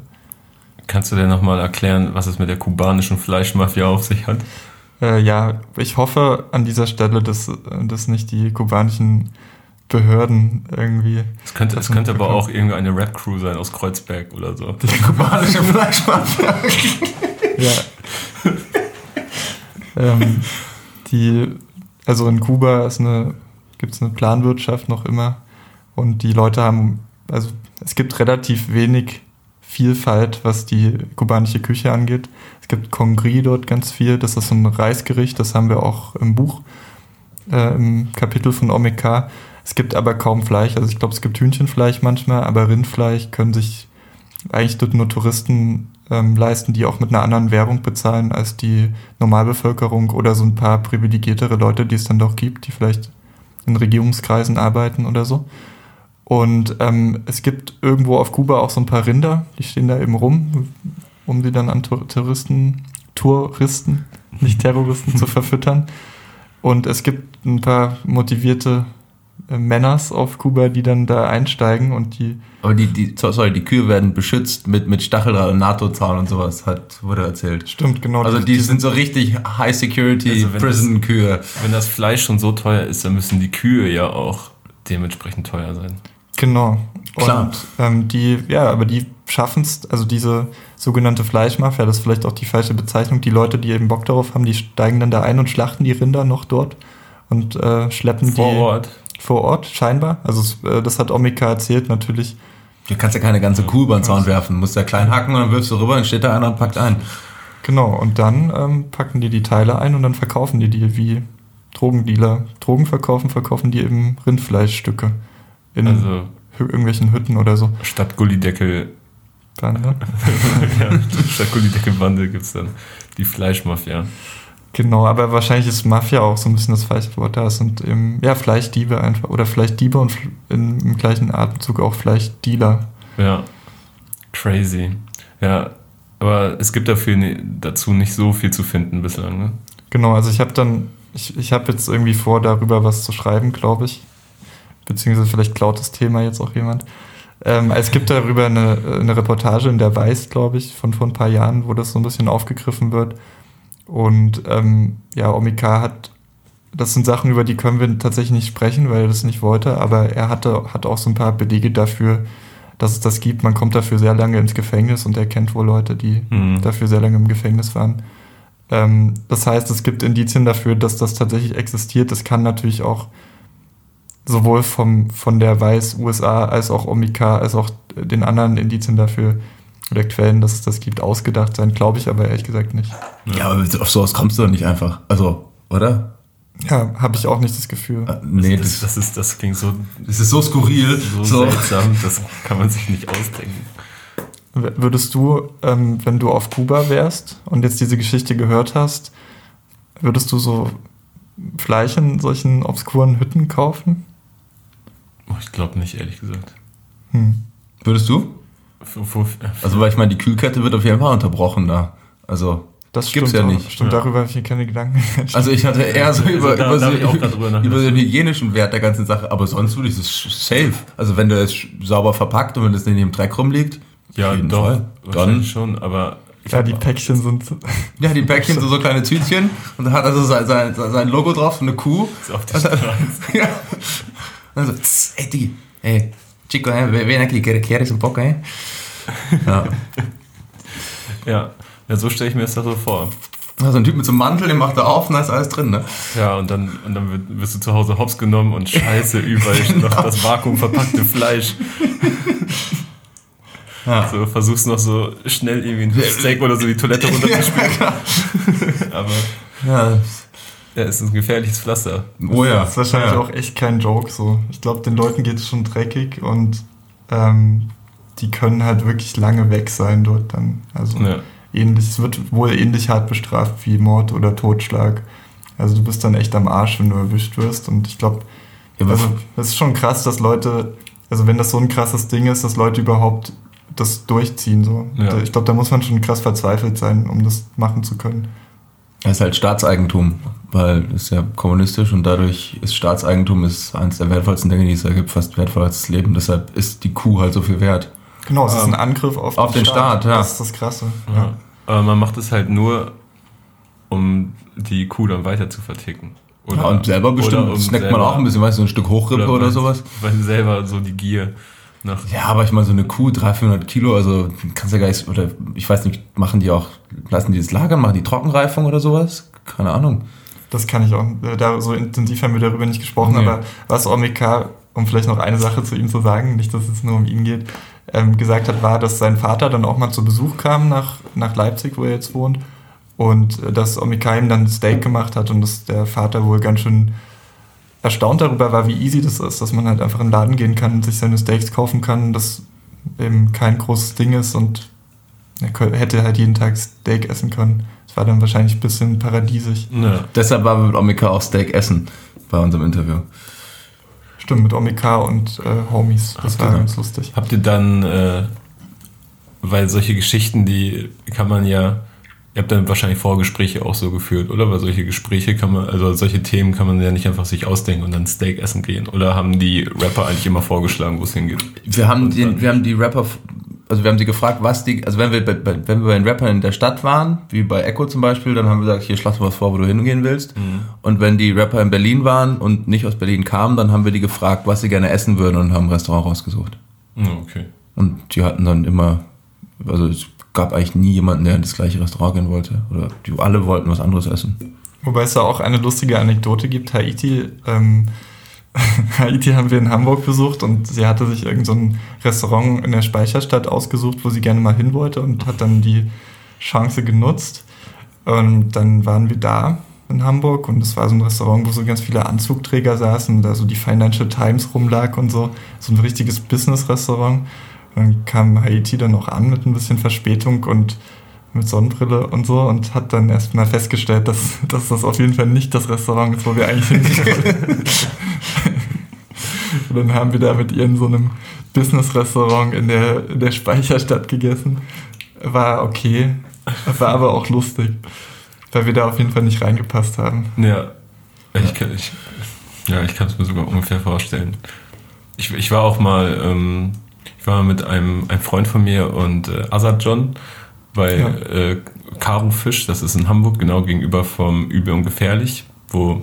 Kannst du dir nochmal erklären, was es mit der kubanischen Fleischmafia auf sich hat? Äh, ja, ich hoffe an dieser Stelle, dass, dass nicht die kubanischen Behörden irgendwie. Es könnte, es könnte aber auch irgendeine Rap-Crew sein aus Kreuzberg oder so. Die kubanische Fleischmafia. ja. ähm, die, also in Kuba ist eine, gibt es eine Planwirtschaft noch immer und die Leute haben, also es gibt relativ wenig Vielfalt, was die kubanische Küche angeht. Es gibt Congri dort ganz viel. Das ist so ein Reisgericht. Das haben wir auch im Buch, äh, im Kapitel von Omeka. Es gibt aber kaum Fleisch. Also ich glaube, es gibt Hühnchenfleisch manchmal, aber Rindfleisch können sich eigentlich dort nur Touristen ähm, leisten, die auch mit einer anderen Währung bezahlen als die Normalbevölkerung oder so ein paar privilegiertere Leute, die es dann doch gibt, die vielleicht in Regierungskreisen arbeiten oder so. Und ähm, es gibt irgendwo auf Kuba auch so ein paar Rinder, die stehen da eben rum, um die dann an Touristen, Touristen, nicht Terroristen zu verfüttern. Und es gibt ein paar motivierte äh, Männers auf Kuba, die dann da einsteigen und die. Aber die, die, sorry, die Kühe werden beschützt mit, mit Stacheldraht und NATO-Zaun und sowas, hat, wurde erzählt. Stimmt, genau. Also die, die sind so richtig High-Security-Prison-Kühe. Also wenn das Fleisch schon so teuer ist, dann müssen die Kühe ja auch dementsprechend teuer sein. Genau. Klar. Und ähm, die, ja, aber die schaffen es, also diese sogenannte Fleischmafia, das ist vielleicht auch die falsche Bezeichnung, die Leute, die eben Bock darauf haben, die steigen dann da ein und schlachten die Rinder noch dort und äh, schleppen vor die. Vor Ort. Vor Ort, scheinbar. Also äh, das hat Omika erzählt, natürlich. Du kannst ja keine ganze Kuh über den Zaun werfen, musst ja klein hacken und dann wirfst du rüber, dann steht da einer und packt ein. Genau, und dann ähm, packen die die Teile ein und dann verkaufen die die wie Drogendealer. Drogen verkaufen, verkaufen die eben Rindfleischstücke in also, irgendwelchen Hütten oder so. Statt Gullideckel. Bande. ja, statt Gullideckel-Bande gibt es dann die Fleischmafia. Genau, aber wahrscheinlich ist Mafia auch so ein bisschen das falsche Wort da. Es sind eben, ja, Fleischdiebe einfach. Oder Fleischdiebe und in, im gleichen Atemzug auch Fleischdealer. Ja, crazy. Ja, aber es gibt dafür dazu nicht so viel zu finden bislang, ne? Genau, also ich habe dann, ich, ich habe jetzt irgendwie vor, darüber was zu schreiben, glaube ich beziehungsweise vielleicht klaut das Thema jetzt auch jemand. Ähm, es gibt darüber eine, eine Reportage in der Weiß, glaube ich, von vor ein paar Jahren, wo das so ein bisschen aufgegriffen wird. Und ähm, ja, Omika hat, das sind Sachen, über die können wir tatsächlich nicht sprechen, weil er das nicht wollte, aber er hatte, hat auch so ein paar Belege dafür, dass es das gibt. Man kommt dafür sehr lange ins Gefängnis und er kennt wohl Leute, die mhm. dafür sehr lange im Gefängnis waren. Ähm, das heißt, es gibt Indizien dafür, dass das tatsächlich existiert. Das kann natürlich auch sowohl vom, von der Weiß USA als auch Omika als auch den anderen Indizien dafür oder Quellen, dass es das gibt, ausgedacht sein, glaube ich aber ehrlich gesagt nicht. Ja, aber auf sowas kommst du doch nicht einfach. Also, oder? Ja, habe ich auch nicht das Gefühl. Äh, Nee, das, das, das, ist, das klingt so, das ist so skurril. so, So. seltsam, das kann man sich nicht ausdenken. Würdest du, ähm, wenn du auf Kuba wärst und jetzt diese Geschichte gehört hast, würdest du so Fleisch in solchen obskuren Hütten kaufen? Oh, ich glaube nicht, ehrlich gesagt. Hm. Würdest du? Also, weil ich meine, die Kühlkette wird auf jeden Fall unterbrochen da. Also, Das Gibt's stimmt ja auch. nicht. Stimmt, Ja. darüber habe ich mir keine Gedanken also ich hatte eher so Also über, da- über, so, über den hygienischen Wert der ganzen Sache. Aber sonst würde ich es safe. Also, wenn du es sauber verpackt und wenn es nicht im Dreck rumliegt, ja, doch, Fall. Dann, wahrscheinlich schon, aber ja, die Päckchen sind. ja, die Päckchen sind so kleine Tütchen und da hat also sein, sein, sein Logo drauf, so eine Kuh. ist auf die Straße. Ja. Und so, tss, ey, Digi, ey, Chico, eh, ven aquí, ¿quieres un poco, eh? Ja. Ja. ja, so stelle ich mir das da so vor. So ein Typ mit so einem Mantel, den macht er auf und da ist alles drin, ne? Ja, und dann, und dann wirst du zu Hause hops genommen und scheiße, überall ist noch das Vakuum verpackte Fleisch. Ja. So, versuchst noch so schnell irgendwie ein Steak oder so die Toilette runterzuspülen. Aber Ja. Ja, es ist ein gefährliches Pflaster. Oh ja. Das ist wahrscheinlich ja. auch echt kein Joke so. Ich glaube, den Leuten geht es schon dreckig und ähm, die können halt wirklich lange weg sein dort dann. Also Ja. ähnlich, es wird wohl ähnlich hart bestraft wie Mord oder Totschlag. Also du bist dann echt am Arsch, wenn du erwischt wirst. Und ich glaube, Ja, also das ist schon krass, dass Leute, also wenn das so ein krasses Ding ist, dass Leute überhaupt das durchziehen. So. Ja. Ich glaube, da muss man schon krass verzweifelt sein, um das machen zu können. Das ist halt Staatseigentum, weil es ist ja kommunistisch und dadurch ist Staatseigentum ist eines der wertvollsten Dinge, die es da gibt, fast wertvoller als das Leben. Deshalb ist die Kuh halt so viel wert. Genau, es ist Ähm, ein Angriff auf, auf den Staat, ja. Das ist das Krasse. Ja. Aber man macht es halt nur, um die Kuh dann weiter zu verticken. ja, und selber bestimmt oder um snackt man selber- auch ein bisschen, weißt du, so ein Stück Hochrippe oder, weil- sowas. Weil selber so die Gier nach. Ja, aber ich meine, so eine Kuh, 300, 400 Kilo, also kannst ja gar nicht, oder ich weiß nicht, machen die auch, lassen die das lagern, machen die Trockenreifung oder sowas? Keine Ahnung. Das kann ich auch. äh, Da, so intensiv haben wir darüber nicht gesprochen, Nee. aber was Omeka, um vielleicht noch eine Sache zu ihm zu sagen, nicht, dass es nur um ihn geht, ähm, gesagt hat, war, dass sein Vater dann auch mal zu Besuch kam nach, nach Leipzig, wo er jetzt wohnt, und äh, dass Omeka ihm dann ein Steak gemacht hat und dass der Vater wohl ganz schön erstaunt darüber war, wie easy das ist, dass man halt einfach in den Laden gehen kann und sich seine Steaks kaufen kann, das eben kein großes Ding ist und er hätte halt jeden Tag Steak essen können. Das war dann wahrscheinlich ein bisschen paradiesisch. Ja. Deshalb waren wir mit Omika auch Steak essen bei unserem Interview. Stimmt, mit Omika und äh, Homies. Das war Genau. ganz lustig. Habt ihr dann, äh, weil solche Geschichten, die kann man ja, ihr habt dann wahrscheinlich Vorgespräche auch so geführt, oder? Weil solche Gespräche kann man, also solche Themen kann man ja nicht einfach sich ausdenken und dann Steak essen gehen. Oder haben die Rapper eigentlich immer vorgeschlagen, wo es hingeht? Wir haben, den, wir haben die Rapper, also wir haben sie gefragt, was die, also wenn wir, bei, bei- wenn wir bei den Rappern in der Stadt waren, wie bei Echo zum Beispiel, dann haben wir gesagt, hier schlag mal was vor, wo du hingehen willst. Und wenn die Rapper in Berlin waren und nicht aus Berlin kamen, dann haben wir die gefragt, was sie gerne essen würden und haben ein Restaurant rausgesucht. Ja, okay. Und die hatten dann immer, also es gab eigentlich nie jemanden, der in das gleiche Restaurant gehen wollte. Oder die alle wollten was anderes essen. Wobei es da auch eine lustige Anekdote gibt. Haiti, ähm, Haiti haben wir in Hamburg besucht und sie hatte sich irgendein so Restaurant in der Speicherstadt ausgesucht, wo sie gerne mal hin wollte und hat dann die Chance genutzt. Und dann waren wir da in Hamburg und es war so ein Restaurant, wo so ganz viele Anzugträger saßen und da so die Financial Times rumlag und so. So ein richtiges Business-Restaurant. Dann kam Haiti dann auch an mit ein bisschen Verspätung und mit Sonnenbrille und so und hat dann erstmal festgestellt, dass, dass das auf jeden Fall nicht das Restaurant ist, wo wir eigentlich hingehen wollen. und dann haben wir da mit ihr in so einem Business-Restaurant in der, in der Speicherstadt gegessen. War okay, war aber auch lustig, weil wir da auf jeden Fall nicht reingepasst haben. Ja, ich kann ich, ja, ich es mir sogar ungefähr vorstellen. Ich, ich war auch mal, ähm, ich war mit einem, einem Freund von mir und äh, Azad John bei Ja. äh, Karo Fisch, das ist in Hamburg, genau gegenüber vom Übel und Gefährlich, wo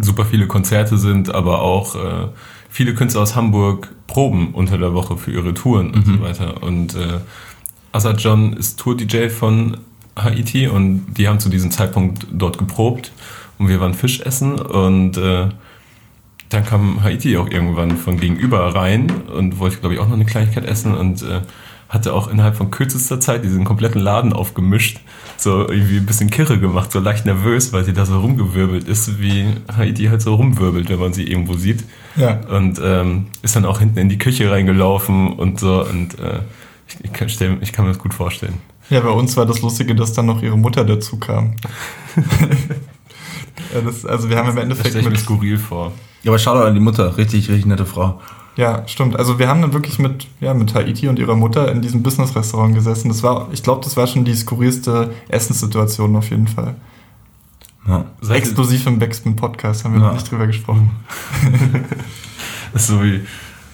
super viele Konzerte sind, aber auch äh, viele Künstler aus Hamburg proben unter der Woche für ihre Touren und so weiter. Und äh, Azad John ist Tour-DJ von Haiti und die haben zu diesem Zeitpunkt dort geprobt und wir waren Fisch essen und äh, dann kam Haiti auch irgendwann von gegenüber rein und wollte, glaube ich, auch noch eine Kleinigkeit essen und äh, hatte auch innerhalb von kürzester Zeit diesen kompletten Laden aufgemischt, so irgendwie ein bisschen kirre gemacht, so leicht nervös, weil sie da so rumgewirbelt ist, wie Haiti halt so rumwirbelt, wenn man sie irgendwo sieht. Ja. Und ähm, ist dann auch hinten in die Küche reingelaufen und so und äh, ich, ich, kann, stell, ich kann mir das gut vorstellen. Ja, bei uns war das Lustige, dass dann noch ihre Mutter dazu kam. ja, das, also wir haben im Das Endeffekt stelle ich mir skurril vor. Ja, aber Shoutout an die Mutter. Richtig, richtig nette Frau. Ja, stimmt. Also wir haben dann wirklich mit, ja, mit Haiti und ihrer Mutter in diesem Business-Restaurant gesessen. Das war, ich glaube, das war schon die skurrilste Essenssituation auf jeden Fall. Ja. Exklusiv im Backspin-Podcast haben wir Ja. noch nicht drüber gesprochen. Das ist so wie,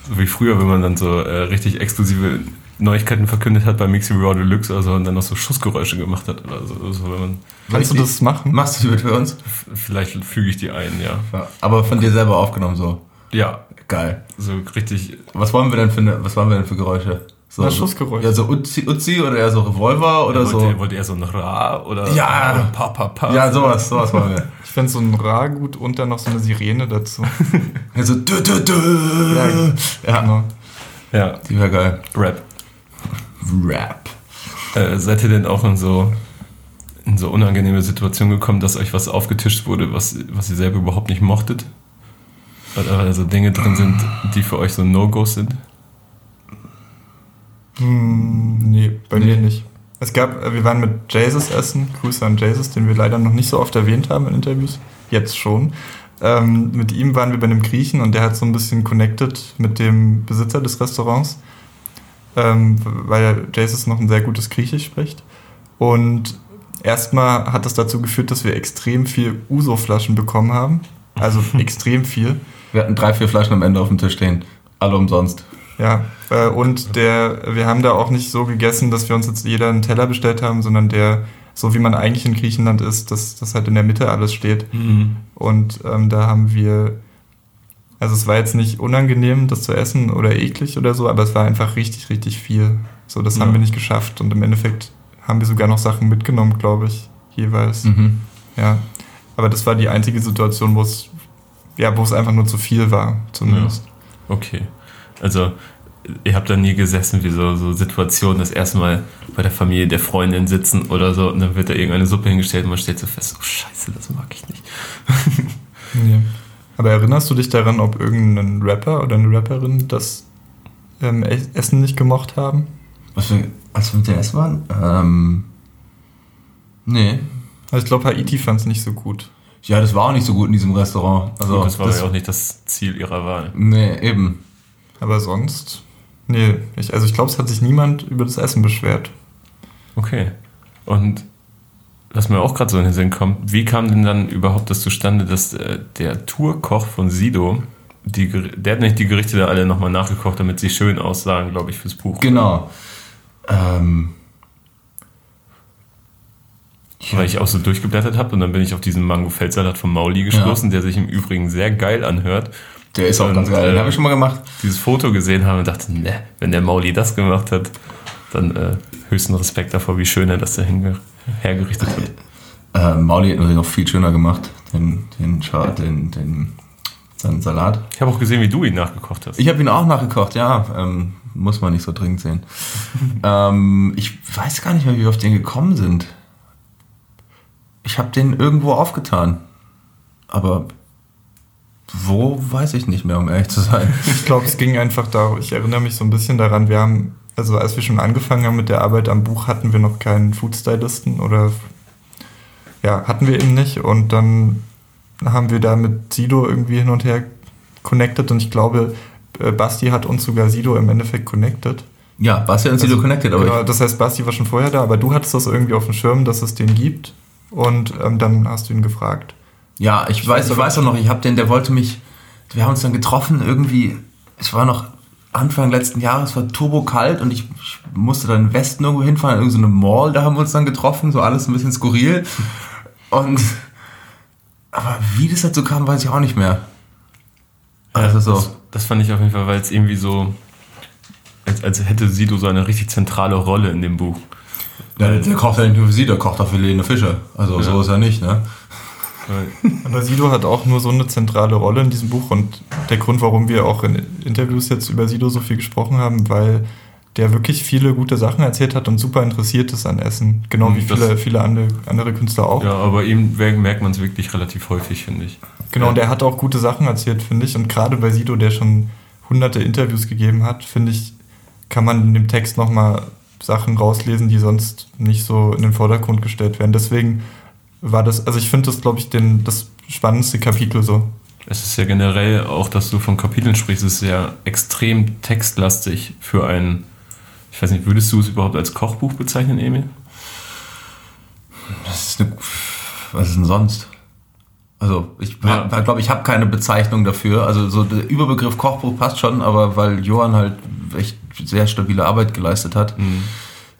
so wie früher, wenn man dann so äh, richtig exklusive Neuigkeiten verkündet hat bei Mixi Raw Deluxe oder so und dann noch so Schussgeräusche gemacht hat oder so. so wenn man, Kannst du das machen? Machst du die mit für uns? vielleicht füge ich die ein, ja. Ja. Aber von dir selber aufgenommen so. Ja, Geil. so richtig. Was wollen wir denn für, eine, was wollen wir denn für Geräusche? So, Na, Schussgeräusche. Ja, so Uzi, Uzi oder eher so Revolver oder wollt, so. ihr, wollt ihr eher so ein Ra oder Ja. oder pa, pa, pa? Ja, sowas, sowas wollen wir. Ich fände so ein Ra gut und dann noch so eine Sirene dazu. Ja, so dü, dü, dü. Ja, Genau. Ja, die wäre geil. Rap. Rap. Äh, seid ihr denn auch in so, in so unangenehme Situationen gekommen, dass euch was aufgetischt wurde, was, was ihr selber überhaupt nicht mochtet? Oder also Dinge drin sind, die für euch so No-Gos sind? Hm, nee, bei Nee. mir nicht. Es gab, äh, wir waren mit Jesus essen, Grüße an Jesus, den wir leider noch nicht so oft erwähnt haben in Interviews, jetzt schon. Ähm, mit ihm waren wir bei einem Griechen und der hat so ein bisschen connected mit dem Besitzer des Restaurants, ähm, weil Jesus noch ein sehr gutes Griechisch spricht. Und erstmal hat das dazu geführt, dass wir extrem viel Uso-Flaschen bekommen haben. Also extrem viel. Wir hatten drei, vier Flaschen am Ende auf dem Tisch stehen. Alle umsonst. Ja, äh, und der, wir haben da auch nicht so gegessen, dass wir uns jetzt jeder einen Teller bestellt haben, sondern der, so wie man eigentlich in Griechenland ist, dass das halt in der Mitte alles steht. Und ähm, da haben wir, also es war jetzt nicht unangenehm, das zu essen oder eklig oder so, aber es war einfach richtig, richtig viel. So, das Ja. haben wir nicht geschafft und im Endeffekt haben wir sogar noch Sachen mitgenommen, glaube ich, jeweils. Mhm. Ja, aber das war die einzige Situation, wo es, ja, wo es einfach nur zu viel war, zumindest. Okay. Also, ihr habt da nie gesessen, wie so, so Situationen, das erste Mal bei der Familie der Freundin sitzen oder so und dann wird da irgendeine Suppe hingestellt und man stellt so fest, oh Scheiße, das mag ich nicht. Nee. Aber erinnerst du dich daran, ob irgendein Rapper oder eine Rapperin das ähm, Essen nicht gemocht haben? Was wir, als wir mit dem Essen waren? Ähm, nee. Also ich glaube, Haiti fand es nicht so gut. Ja, das war auch nicht so gut in diesem Restaurant. Also, Gut, das war ja auch nicht das Ziel ihrer Wahl. Nee, eben. Aber sonst, nee. Ich, also ich glaube, es hat sich niemand über das Essen beschwert. Okay. Und was mir auch gerade so in den Sinn kommt, wie kam denn dann überhaupt das zustande, dass äh, der Tourkoch von Sido, die, der hat nicht die Gerichte da alle nochmal nachgekocht, damit sie schön aussahen, glaube ich, fürs Buch. Genau. Ähm, Weil ich auch so durchgeblättert habe und dann bin ich auf diesen Mango-Feldsalat von Mauli gestoßen, der sich im Übrigen sehr geil anhört. der ist auch Und, ganz geil. Den äh, habe ich schon mal gemacht. Dieses Foto gesehen habe und dachte, ne, wenn der Mauli das gemacht hat, dann äh, höchsten Respekt davor, wie schön er das da hergerichtet hat. Äh, Mauli hat natürlich noch viel schöner gemacht. Den, den, Scha- den, den, seinen Salat. Ich habe auch gesehen, wie du ihn nachgekocht hast. Ich habe ihn auch nachgekocht, ja. Ähm, muss man nicht so dringend sehen. ähm, ich weiß gar nicht mehr, wie wir auf den gekommen sind. Ich habe den irgendwo aufgetan. Aber wo, weiß ich nicht mehr, um ehrlich zu sein. Ich glaube, es ging einfach darum, ich erinnere mich so ein bisschen daran, wir haben, also als wir schon angefangen haben mit der Arbeit am Buch, hatten wir noch keinen Foodstylisten oder ja, hatten wir eben nicht. Und dann haben wir da mit Sido irgendwie hin und her connected und ich glaube, äh, Basti hat uns sogar Sido im Endeffekt connected. Ja, Bastian und Sido Also, connected, aber genau, das heißt, Basti war schon vorher da, aber du hattest das irgendwie auf dem Schirm, dass es den gibt. Und ähm, dann hast du ihn gefragt. ich, ja, ich weiß, ich weiß auch noch, ich habe den, der wollte mich, wir haben uns dann getroffen irgendwie, es war noch Anfang letzten Jahres, war turbo kalt und ich, ich musste dann im Westen irgendwo hinfahren, in irgendeine Mall, da haben wir uns dann getroffen, so alles ein bisschen skurril. Und, aber wie das dazu kam, weiß ich auch nicht mehr. Also so. Das, das fand ich auf jeden Fall, weil es irgendwie so, als, als hätte Sido so eine richtig zentrale Rolle in dem Buch. Der, der kocht ja nicht nur für sie, der kocht auch für Lene Fischer. Also so ist er nicht, ne? Aber Sido hat auch nur so eine zentrale Rolle in diesem Buch und der Grund, warum wir auch in Interviews jetzt über Sido so viel gesprochen haben, weil der wirklich viele gute Sachen erzählt hat und super interessiert ist an Essen. Genau Mhm, wie viele, viele andere, andere Künstler auch. Ja, aber ihm merkt man es wirklich relativ häufig, finde ich. Genau, Ja. und der hat auch gute Sachen erzählt, finde ich. Und gerade bei Sido, der schon hunderte Interviews gegeben hat, finde ich, kann man in dem Text nochmal Sachen rauslesen, die sonst nicht so in den Vordergrund gestellt werden. Deswegen war das, also ich finde das, glaube ich, den, das spannendste Kapitel so. Es ist ja generell auch, dass du von Kapiteln sprichst, ist ja extrem textlastig für ein, ich weiß nicht, würdest du es überhaupt als Kochbuch bezeichnen, Emil? Das ist eine, was ist denn sonst? Also ich Ja. glaube, ich habe keine Bezeichnung dafür. Also so der Überbegriff Kochbuch passt schon, aber weil Johann halt echt sehr stabile Arbeit geleistet hat,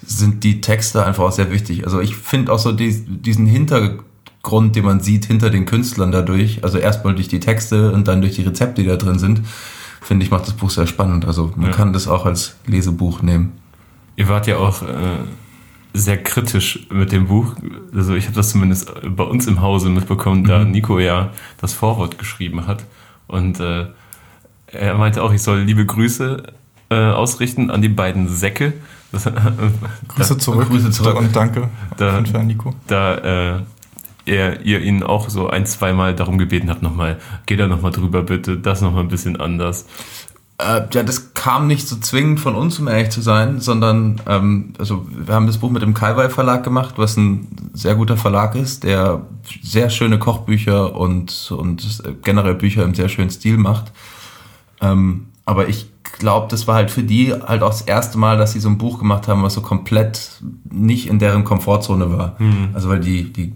sind die Texte einfach auch sehr wichtig. Also ich finde auch so die, diesen Hintergrund, den man sieht hinter den Künstlern dadurch, also erstmal durch die Texte und dann durch die Rezepte, die da drin sind, finde ich, macht das Buch sehr spannend. Also man Ja. kann das auch als Lesebuch nehmen. Ihr wart ja auch äh, sehr kritisch mit dem Buch. Also ich habe das zumindest bei uns im Hause mitbekommen, da Nico ja das Vorwort geschrieben hat. Und äh, er meinte auch, ich soll liebe Grüße äh, ausrichten an die beiden Säcke. Das, Grüße zurück, Grüße zurück. und danke Da- auf jeden Fall, Nico. da äh, er, ihr ihn auch so ein, zweimal darum gebeten habt, nochmal, geh da nochmal drüber bitte, das nochmal ein bisschen anders. Äh, ja, das kam nicht so zwingend von uns, um ehrlich zu sein, sondern ähm, also wir haben das Buch mit dem Kaiwei Verlag gemacht, was ein sehr guter Verlag ist, der sehr schöne Kochbücher und, und generell Bücher im sehr schönen Stil macht. Ähm, aber ich glaube, das war halt für die halt auch das erste Mal, dass sie so ein Buch gemacht haben, was so komplett nicht in deren Komfortzone war. Also weil die, die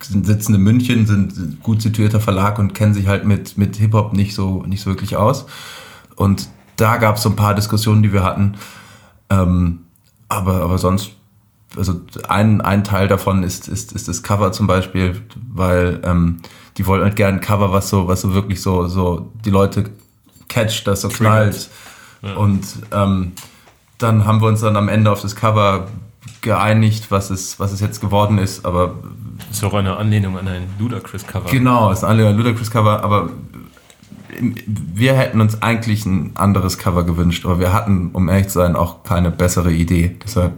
sitzen in München, sind ein gut situierter Verlag und kennen sich halt mit, mit Hip-Hop nicht so, nicht so wirklich aus. Und da gab es so ein paar Diskussionen, die wir hatten. Ähm, aber, aber sonst, also ein, ein Teil davon ist, ist, ist das Cover zum Beispiel, weil ähm, die wollen halt gerne ein Cover, was so, was so wirklich so, so die Leute catcht, das so knallt. Und ähm, dann haben wir uns dann am Ende auf das Cover geeinigt, was es, was es jetzt geworden ist. Aber Das ist auch eine Anlehnung an ein Ludacris-Cover. Genau, ist ein Ludacris Cover, aber wir hätten uns eigentlich ein anderes Cover gewünscht, aber wir hatten, um ehrlich zu sein, auch keine bessere Idee. Deshalb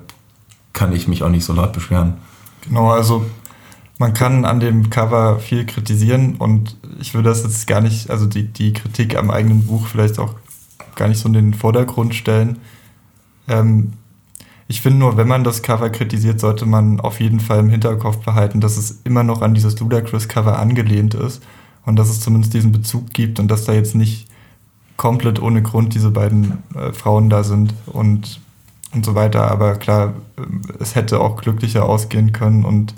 kann ich mich auch nicht so laut beschweren. Genau, also man kann an dem Cover viel kritisieren und ich würde das jetzt gar nicht, also die, die Kritik am eigenen Buch vielleicht auch gar nicht so in den Vordergrund stellen. Ähm, ich finde nur, wenn man das Cover kritisiert, sollte man auf jeden Fall im Hinterkopf behalten, dass es immer noch an dieses Ludacris-Cover angelehnt ist und dass es zumindest diesen Bezug gibt und dass da jetzt nicht komplett ohne Grund diese beiden äh, Frauen da sind und, und so weiter. Aber klar, es hätte auch glücklicher ausgehen können und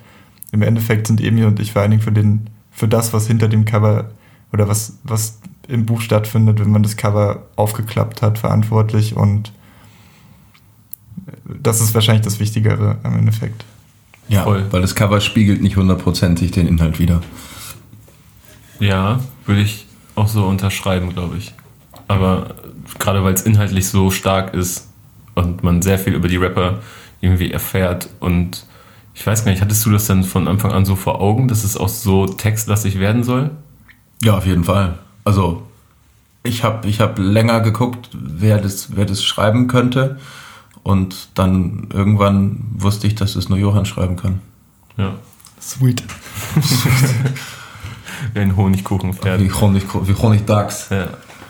im Endeffekt sind Emil und ich vor allen Dingen für, den, für das, was hinter dem Cover oder was, was im Buch stattfindet, wenn man das Cover aufgeklappt hat, verantwortlich und das ist wahrscheinlich das Wichtigere im Endeffekt. Ja, Voll. weil das Cover spiegelt nicht hundertprozentig den Inhalt wieder. Ja, würde ich auch so unterschreiben, glaube ich. Aber gerade weil es inhaltlich so stark ist und man sehr viel über die Rapper irgendwie erfährt und ich weiß gar nicht, hattest du das dann von Anfang an so vor Augen, dass es auch so textlastig werden soll? Ja, auf jeden Fall. Also ich habe ich hab länger geguckt, wer das, wer das schreiben könnte. Und dann irgendwann wusste ich, dass es nur Johann schreiben kann. Ja. Sweet. Wie ein Honigkuchenpferd. Wie Honig, wie Honigdachs. Ja.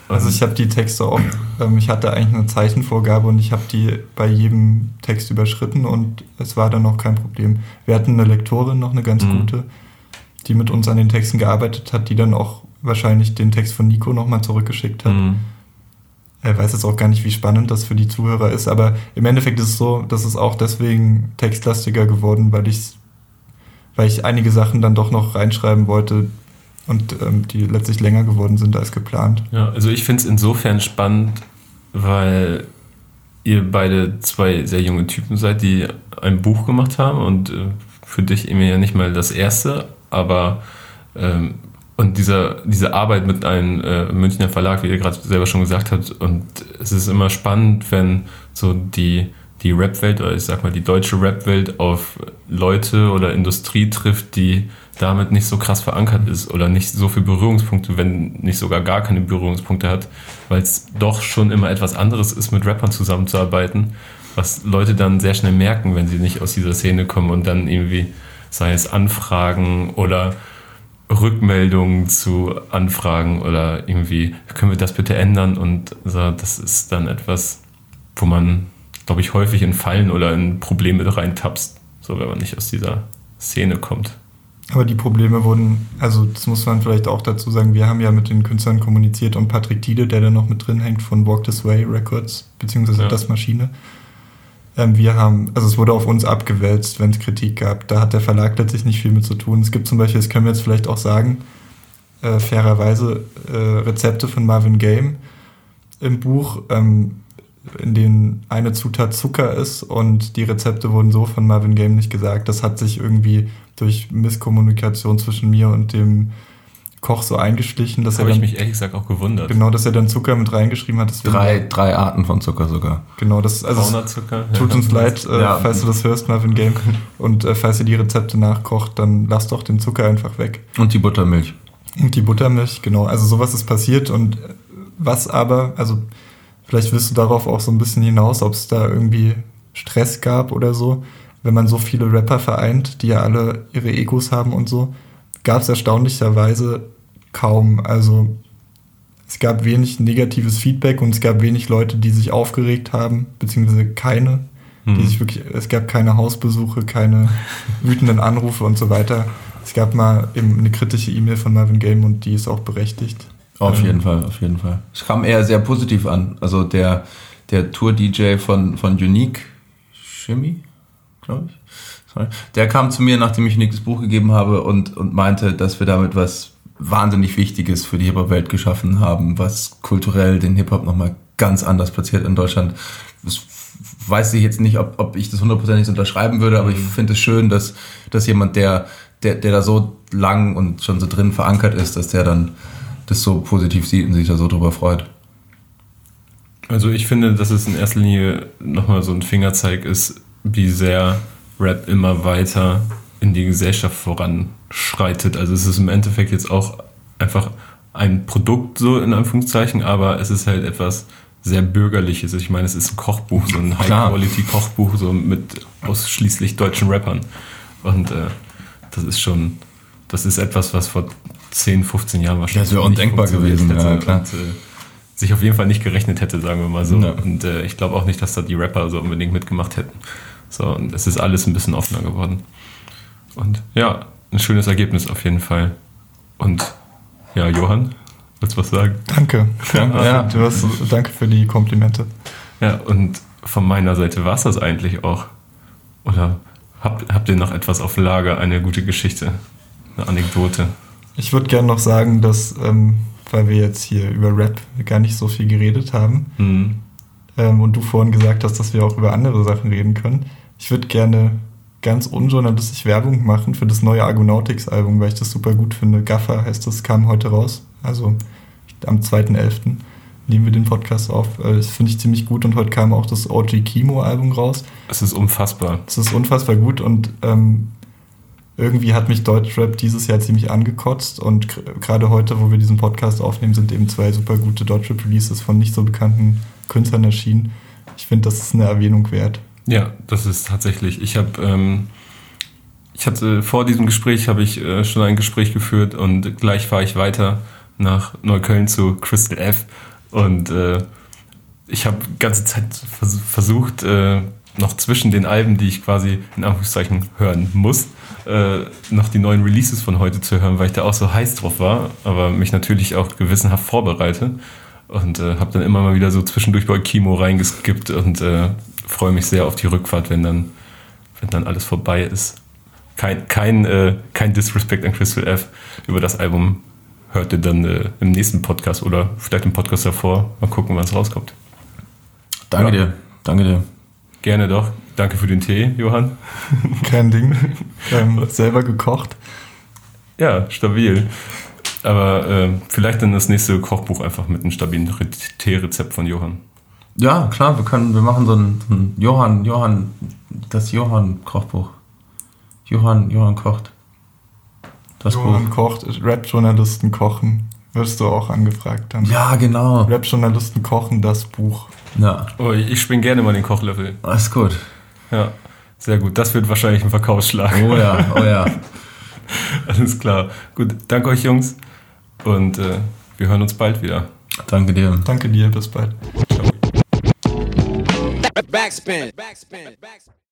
Also ich habe die Texte auch, ähm, ich hatte eigentlich eine Zeichenvorgabe und ich habe die bei jedem Text überschritten und es war dann noch kein Problem. Wir hatten eine Lektorin, noch eine ganz Mhm. gute, die mit uns an den Texten gearbeitet hat, die dann auch wahrscheinlich den Text von Nico nochmal zurückgeschickt hat. Mhm. Er weiß jetzt auch gar nicht, wie spannend das für die Zuhörer ist, aber im Endeffekt ist es so, dass es auch deswegen textlastiger geworden, weil ich, weil ich einige Sachen dann doch noch reinschreiben wollte und ähm, die letztlich länger geworden sind als geplant. Ja, also ich finde es insofern spannend, weil ihr beide zwei sehr junge Typen seid, die ein Buch gemacht haben und äh, für dich eben ja nicht mal das erste, aber ähm, und dieser, diese Arbeit mit einem äh, Münchner Verlag, wie ihr gerade selber schon gesagt habt, und es ist immer spannend, wenn so die, die Rap-Welt oder ich sag mal die deutsche Rap-Welt auf Leute oder Industrie trifft, die damit nicht so krass verankert ist oder nicht so viele Berührungspunkte, wenn nicht sogar gar keine Berührungspunkte hat, weil es doch schon immer etwas anderes ist, mit Rappern zusammenzuarbeiten, was Leute dann sehr schnell merken, wenn sie nicht aus dieser Szene kommen und dann irgendwie, sei es Anfragen oder Rückmeldungen zu Anfragen oder irgendwie, können wir das bitte ändern? Und so, das ist dann etwas, wo man, glaube ich, häufig in Fallen oder in Probleme reintapst, so wenn man nicht aus dieser Szene kommt. Aber die Probleme wurden, also das muss man vielleicht auch dazu sagen, wir haben ja mit den Künstlern kommuniziert und Patrick Tiede, der da noch mit drin hängt von Walk This Way Records, beziehungsweise ja. das Maschine. Ähm, wir haben, also es wurde auf uns abgewälzt, wenn es Kritik gab. Da hat der Verlag letztlich nicht viel mit zu tun. Es gibt zum Beispiel, das können wir jetzt vielleicht auch sagen, äh, fairerweise äh, Rezepte von Marvin Game im Buch, ähm, in denen eine Zutat Zucker ist und die Rezepte wurden so von Marvin Game nicht gesagt. Das hat sich irgendwie durch Misskommunikation zwischen mir und dem Koch so eingeschlichen, dass Habe er ich mich ehrlich gesagt auch gewundert. Genau, dass er dann Zucker mit reingeschrieben hat. Drei, drei Arten von Zucker sogar. Genau, das also Zucker. Tut uns leid, äh, ja. falls du das hörst, Marvin Game. Und äh, falls ihr die Rezepte nachkocht, dann lasst doch den Zucker einfach weg. Und die Buttermilch. Und die Buttermilch, genau. Also sowas ist passiert und was aber, also vielleicht willst du darauf auch so ein bisschen hinaus, ob es da irgendwie Stress gab oder so wenn man so viele Rapper vereint, die ja alle ihre Egos haben und so, gab es erstaunlicherweise kaum. Also es gab wenig negatives Feedback und es gab wenig Leute, die sich aufgeregt haben, beziehungsweise keine, die hm. sich wirklich, es gab keine Hausbesuche, keine wütenden Anrufe und so weiter. Es gab mal eben eine kritische E-Mail von Marvin Game und die ist auch berechtigt. Auf jeden Fall, auf jeden Fall. Es kam eher sehr positiv an. Also der, der Tour-DJ von, von Unique, Shimmy, glaube ich. Sorry. Der kam zu mir, nachdem ich Nick das Buch gegeben habe und, und meinte, dass wir damit was wahnsinnig Wichtiges für die Hip-Hop-Welt geschaffen haben, was kulturell den Hip-Hop nochmal ganz anders platziert in Deutschland. Das weiß ich jetzt nicht, ob, ob ich das hundertprozentig unterschreiben würde, aber ich mhm. finde es schön, dass, dass jemand, der, der, der da so lang und schon so drin verankert ist, dass der dann das so positiv sieht und sich da so drüber freut. Also ich finde, dass es in erster Linie nochmal so ein Fingerzeig ist, wie sehr Rap immer weiter in die Gesellschaft voranschreitet. Also es ist im Endeffekt jetzt auch einfach ein Produkt so in Anführungszeichen, aber es ist halt etwas sehr bürgerliches. Ich meine, es ist ein Kochbuch, so ein High-Quality-Kochbuch, so mit ausschließlich deutschen Rappern. Und äh, das ist schon, das ist etwas, was vor 10, 15 Jahren wahrscheinlich. Das wäre undenkbar gewesen, hätte. ja, klar. Und, äh, sich auf jeden Fall nicht gerechnet hätte, sagen wir mal so. Ja. Und äh, ich glaube auch nicht, dass da die Rapper so unbedingt mitgemacht hätten. So, und es ist alles ein bisschen offener geworden. Und ja, ein schönes Ergebnis auf jeden Fall. Und ja, Johann, willst du was sagen? Danke. Danke, ja. du hast, danke für die Komplimente. Ja, und von meiner Seite war es das eigentlich auch. Oder habt, habt ihr noch etwas auf Lager, eine gute Geschichte, eine Anekdote? Ich würde gerne noch sagen, dass, ähm, weil wir jetzt hier über Rap gar nicht so viel geredet haben, mhm ähm, und du vorhin gesagt hast, dass wir auch über andere Sachen reden können. Ich würde gerne ganz unjournalistisch Werbung machen für das neue Argonautics-Album, weil ich das super gut finde. Gaffer heißt das, kam heute raus. Also am 2.11. nehmen wir den Podcast auf. Äh, das finde ich ziemlich gut und heute kam auch das OG Kimo-Album raus. Es ist unfassbar. Es ist unfassbar gut und ähm, irgendwie hat mich Deutschrap dieses Jahr ziemlich angekotzt und gerade heute, wo wir diesen Podcast aufnehmen, sind eben zwei super gute Deutschrap-Releases von nicht so bekannten Künstlern erschienen. Ich finde, das ist eine Erwähnung wert. Ja, das ist tatsächlich. Ich habe, ähm, ich hatte vor diesem Gespräch habe ich äh, schon ein Gespräch geführt und gleich fahre ich weiter nach Neukölln zu Crystal F und äh, ich habe ganze Zeit vers versucht, äh, noch zwischen den Alben, die ich quasi in Anführungszeichen hören muss, äh, noch die neuen Releases von heute zu hören, weil ich da auch so heiß drauf war, aber mich natürlich auch gewissenhaft vorbereite und äh, habe dann immer mal wieder so zwischendurch bei Kimo reingeskippt und äh, freue mich sehr auf die Rückfahrt, wenn dann, wenn dann alles vorbei ist. Kein, kein, äh, kein Disrespect an Crystal F. Über das Album hört ihr dann äh, im nächsten Podcast oder vielleicht im Podcast davor. Mal gucken, wann es rauskommt. Danke ja. dir. Danke dir. Gerne doch. Danke für den Tee, Johann. Kein Ding. Ähm, selber gekocht. Ja, stabil. Aber äh, vielleicht dann das nächste Kochbuch einfach mit einem stabilen Teerezept von Johann. Ja, klar, wir können, wir machen so ein, so ein Johann, Johann, das Johann-Kochbuch. Johann, Johann kocht. Das Johann Buch. kocht, Rap-Journalisten kochen. Wirst du auch angefragt dann. Ja, genau. Rap-Journalisten kochen das Buch. Ja. Oh, ich spring gerne mal den Kochlöffel. Alles gut. Ja, sehr gut. Das wird wahrscheinlich ein Verkaufsschlag. Oh ja, oh ja. Alles klar. Gut, danke euch Jungs und äh, wir hören uns bald wieder. Danke dir. Danke dir, bis bald. Ciao. Backspin. Backspin. Backspin.